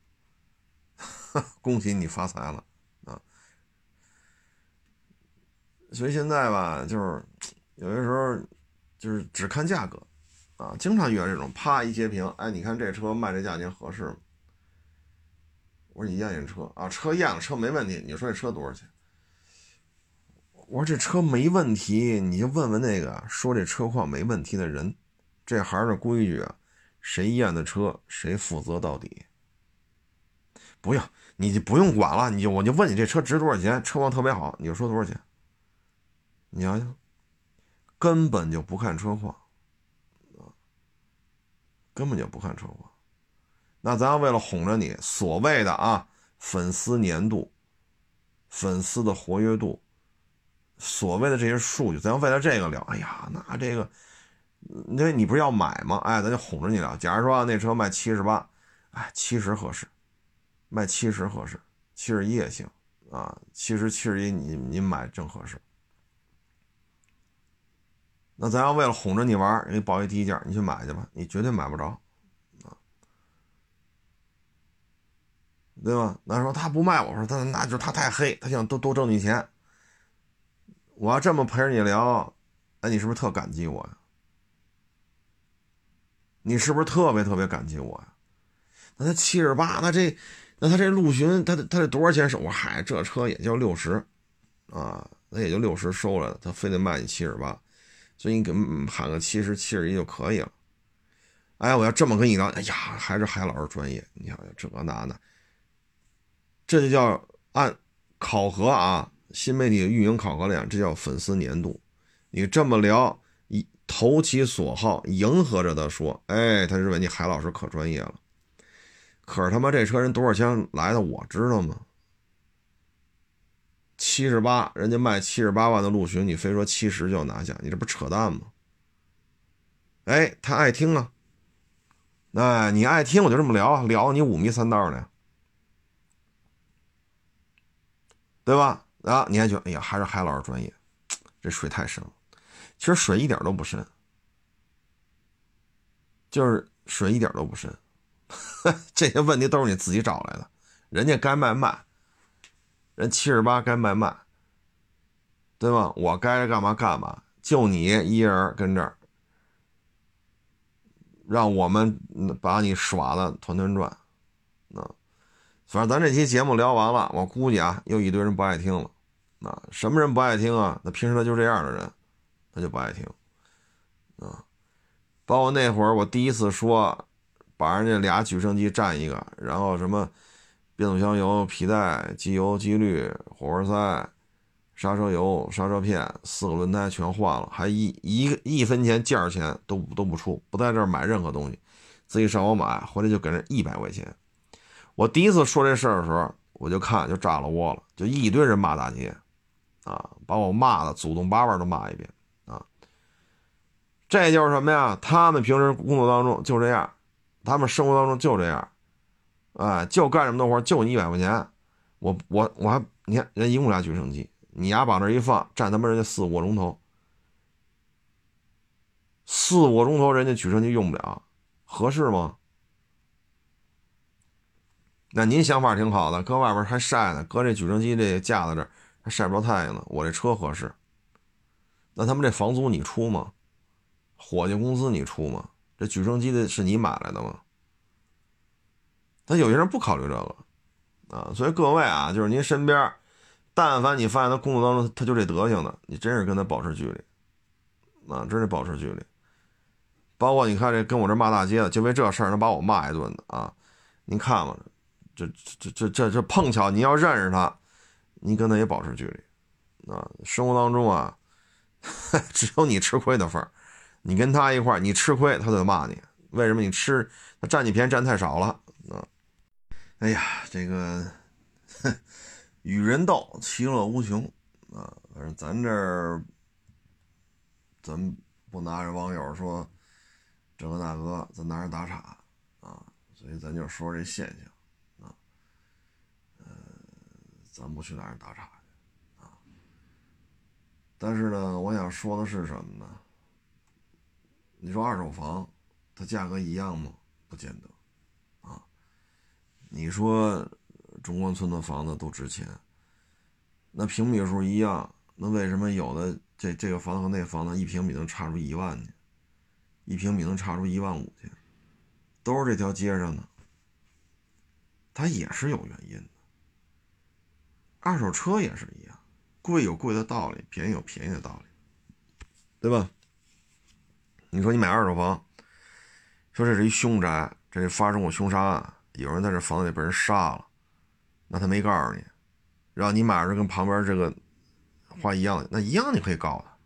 恭喜你发财了啊！所以现在吧，就是有些时候就是只看价格啊，经常遇到这种，啪一截屏，哎，你看这车卖这价钱合适吗？我说你验验车啊，车验了，车没问题。你说这车多少钱？我说这车没问题，你就问问那个说这车况没问题的人。这还是规矩啊，谁验的车谁负责到底。不用，你就不用管了，你就我就问你这车值多少钱，车况特别好，你就说多少钱。你想想，根本就不看车况啊，根本就不看车况。那咱要为了哄着你，所谓的啊粉丝粘度、粉丝的活跃度，所谓的这些数据，咱要为了这个聊。哎呀，那这个，那你不是要买吗？哎，咱就哄着你聊。假如说那车卖七十八，哎，七十合适，卖七十合适，七十一也行啊。七十七十一，你你买正合适。那咱要为了哄着你玩，给你报一低价，你去买去吧，你绝对买不着。对吧？那说他不卖，我说他那就是他太黑，他想多多挣你钱。我要这么陪着你聊，哎，你是不是特感激我呀？你是不是特别特别感激我呀？那他七十八，那这那他这陆巡，他他这多少钱收？我嗨，这车也就六十啊，那也就六十收了，他非得卖你七十八，所以你给喊个七十七十一就可以了。哎，我要这么跟你聊，哎呀，还是海老师专业，你想这那的。这就叫按考核啊，新媒体运营考核量，这叫粉丝粘度。你这么聊，一投其所好，迎合着他说，哎，他认为你海老师可专业了。可是他妈这车人多少钱来的，我知道吗？七十八，人家卖七十八万的陆巡，你非说七十就要拿下，你这不扯淡吗？哎，他爱听啊，那你爱听，我就这么聊，聊你五迷三道的。对吧？啊，你还觉得，哎呀，还是海老师专业，这水太深了。其实水一点都不深，就是水一点都不深。这些问题都是你自己找来的。人家该卖卖，人七十八该卖卖，对吧？我该干嘛干嘛。就你一人跟这儿，让我们把你耍的团团转，啊。反正咱这期节目聊完了，我估计啊，又一堆人不爱听了。啊，什么人不爱听啊？那平时他就这样的人，他就不爱听。啊，包括那会儿我第一次说，把人家俩举升机占一个，然后什么变速箱油、皮带、机油、机滤、火花塞、刹车油、刹车片，四个轮胎全换了，还一一个一分钱件钱都都不出，不在这儿买任何东西，自己上网买，回来就给人一百块钱。我第一次说这事儿的时候，我就看就炸了窝了，就一堆人骂大街，啊，把我骂的祖宗八辈都骂一遍啊。这就是什么呀？他们平时工作当中就这样，他们生活当中就这样。哎，就干什么的活，就你一百块钱，我我我还你看人一共俩举升机，你丫往那一放，占他妈人家四五个钟头，四五个钟头人家举升机用不了，合适吗？那您想法挺好的，搁外边还晒呢，搁这举升机这架子这还晒不着太阳呢。我这车合适，那他们这房租你出吗？伙计工资你出吗？这举升机的是你买来的吗？他有些人不考虑这个，啊，所以各位啊，就是您身边，但凡你发现他工作当中他就这德行的，你真是跟他保持距离，啊，真是保持距离。包括你看这跟我这骂大街的，就为这事儿能把我骂一顿的啊，您看吧，这这这这这碰巧你要认识他，你跟他也保持距离，啊，生活当中啊，只有你吃亏的份儿，你跟他一块儿你吃亏，他得骂你，为什么你吃他占你便宜占太少了？哎呀，这个哼与人斗，其乐无穷啊！反正咱这儿，咱不拿着网友说这个那个，咱拿人打岔啊，所以咱就说这现象啊。呃，咱不去拿人打岔去啊。但是呢，我想说的是什么呢？你说二手房，它价格一样吗？不见得啊。你说中关村的房子都值钱，那平米数一样，那为什么有的这这个房子和那房子一平米能差出一万去，一平米能差出一万五去？都是这条街上的，它也是有原因的。二手车也是一样，贵有贵的道理，便宜有便宜的道理，对吧？你说你买二手房，说这是一凶宅，这发生过凶杀案。有人在这房子里被人杀了，那他没告诉你，让你买着跟旁边这个花一样，那一样你可以告他。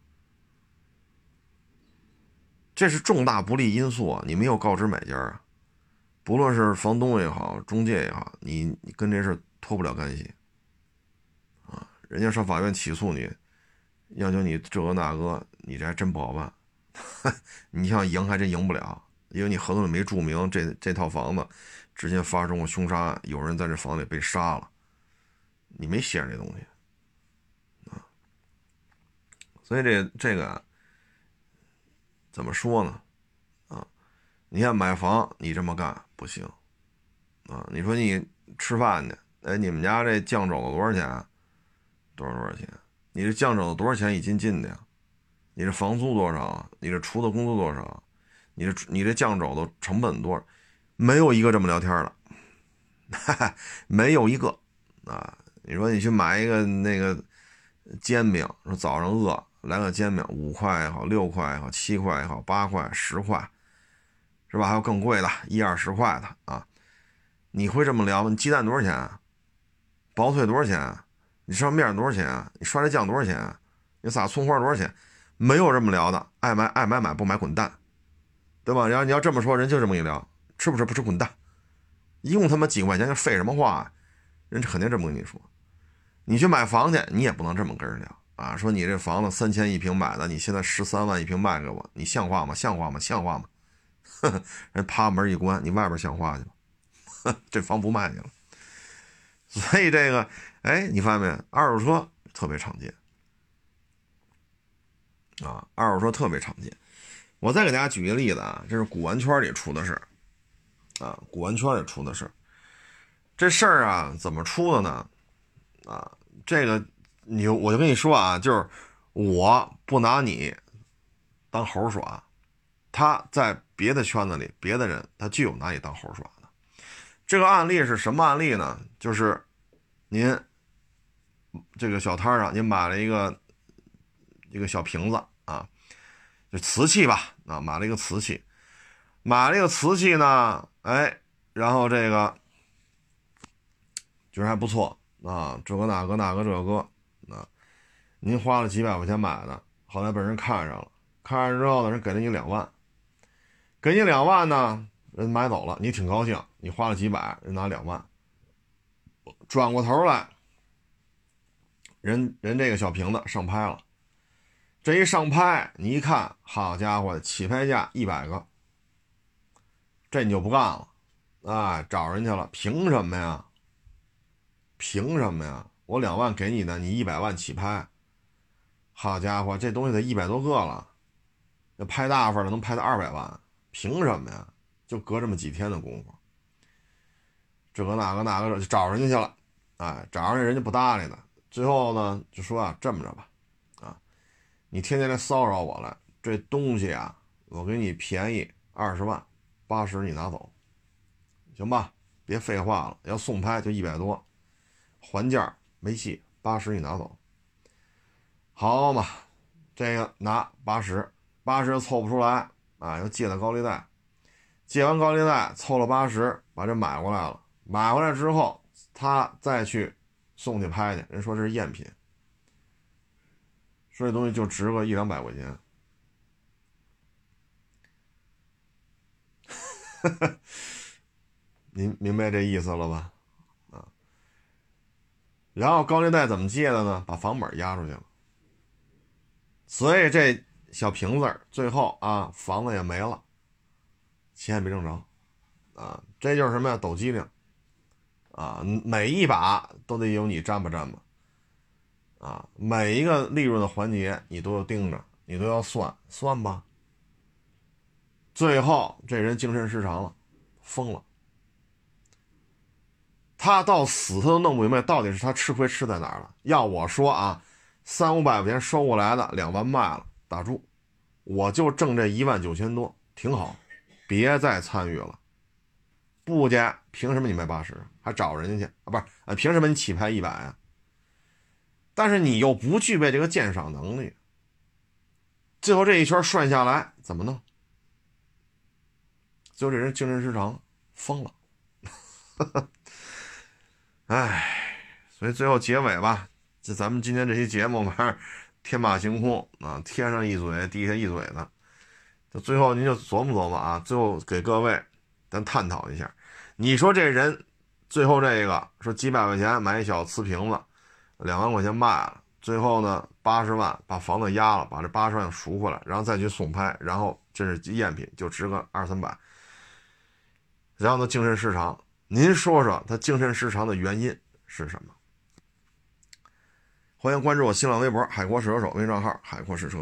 这是重大不利因素啊！你没有告知买家啊，不论是房东也好，中介也好，你你跟这事脱不了干系！人家上法院起诉你，要求你这个那个，你这还真不好办。你想赢还真赢不了，因为你合同里没注明这这套房子。之前发生过凶杀案，有人在这房里被杀了，你没写上这东西啊？所以这这个怎么说呢？啊，你看买房你这么干不行啊！你说你吃饭去，哎，你们家这酱肘子多少钱？多少多少钱？你这酱肘子多少钱一斤进的呀？你这房租多少？你这厨子工资多少？你这你这酱肘子成本多少？没有一个这么聊天的，没有一个啊！你说你去买一个那个煎饼，说早上饿来个煎饼，五块也好，六块也好，七块也好，八块、十块，是吧？还有更贵的，一二十块的啊！你会这么聊吗？鸡蛋多少钱？薄脆多少钱？你上面多少钱啊？你刷这酱多少钱啊？你撒葱花多少钱？没有这么聊的，爱买爱买买，不买滚蛋，对吧？然后你要这么说，人就这么一聊。吃不吃不吃滚蛋！一共他妈几块钱，就废什么话？人肯定这么跟你说。你去买房去，你也不能这么跟人聊啊！说你这房子三千一平买的，你现在十三万一平卖给我，你像话吗？像话吗？像话吗？人啪门一关，你外边像话去吗？这房不卖去了。所以这个，哎，你发现没？二手车特别常见啊，二手车特别常见。我再给大家举一个例子啊，这是古玩圈里出的事。啊，古玩圈里出的事这事儿啊，怎么出的呢？啊，这个你我就跟你说啊，就是我不拿你当猴耍，他在别的圈子里，别的人他就有拿你当猴耍的。这个案例是什么案例呢？就是您这个小摊上，您买了一个一个小瓶子啊，就瓷器吧，啊，买了一个瓷器。买了一个瓷器呢，哎，然后这个觉得还不错啊，这个那个那个这个，啊，您花了几百块钱买的，后来被人看上了，看上之后呢，人给了你两万，给你两万呢，人买走了，你挺高兴，你花了几百，人拿两万，转过头来，人人这个小瓶子上拍了，这一上拍，你一看，好家伙，起拍价一百个，这你就不干了。啊，找人去了，凭什么呀？凭什么呀？我两万给你的，你一百万起拍。好家伙，这东西得一百多个了，要拍大份的能拍到二百万，凭什么呀？就隔这么几天的功夫，这个那个那个就找人家去了，哎，找人家人家不搭理他，最后呢就说啊，这么着吧，啊，你天天来骚扰我了，这东西啊，我给你便宜二十万，八十你拿走。行吧，别废话了，要送拍就一百多，还价没戏，八十你拿走。好嘛，这个拿八十，八十凑不出来啊，又借了高利贷，借完高利贷凑了八十，把这买过来了。买回来之后，他再去送去拍去，人说这是赝品，说这东西就值个一两百块钱。您明白这意思了吧？啊，然后高利贷怎么借的呢？把房本押出去了，所以这小瓶子最后啊，房子也没了，钱也没挣着，啊，这就是什么呀？抖机灵，啊，每一把都得有你占吧占吧，啊，每一个利润的环节你都要盯着，你都要算算吧，最后这人精神失常了，疯了。他到死他都弄不明白，到底是他吃亏吃在哪儿了。要我说啊，三五百块钱收过来的，两万卖了，打住，我就挣这一万九千多，挺好，别再参与了。不加，凭什么你卖八十，还找人家去啊？不是啊，凭什么你起拍一百啊？但是你又不具备这个鉴赏能力，最后这一圈涮下来怎么弄？最后这人精神失常，疯了。唉，所以最后结尾吧，就咱们今天这期节目嘛，天马行空啊，天上一嘴，地下一嘴的。就最后您就琢磨琢磨啊，最后给各位咱探讨一下，你说这人最后这个说几百块钱买一小瓷瓶子，两万块钱卖了，最后呢八十万把房子压了，把这八十万赎回来，然后再去送拍，然后这是赝品，就值个二三百，然后呢精神失常。您说说他精神失常的原因是什么？欢迎关注我新浪微博“海阔试车手”微信账号“海阔试车”。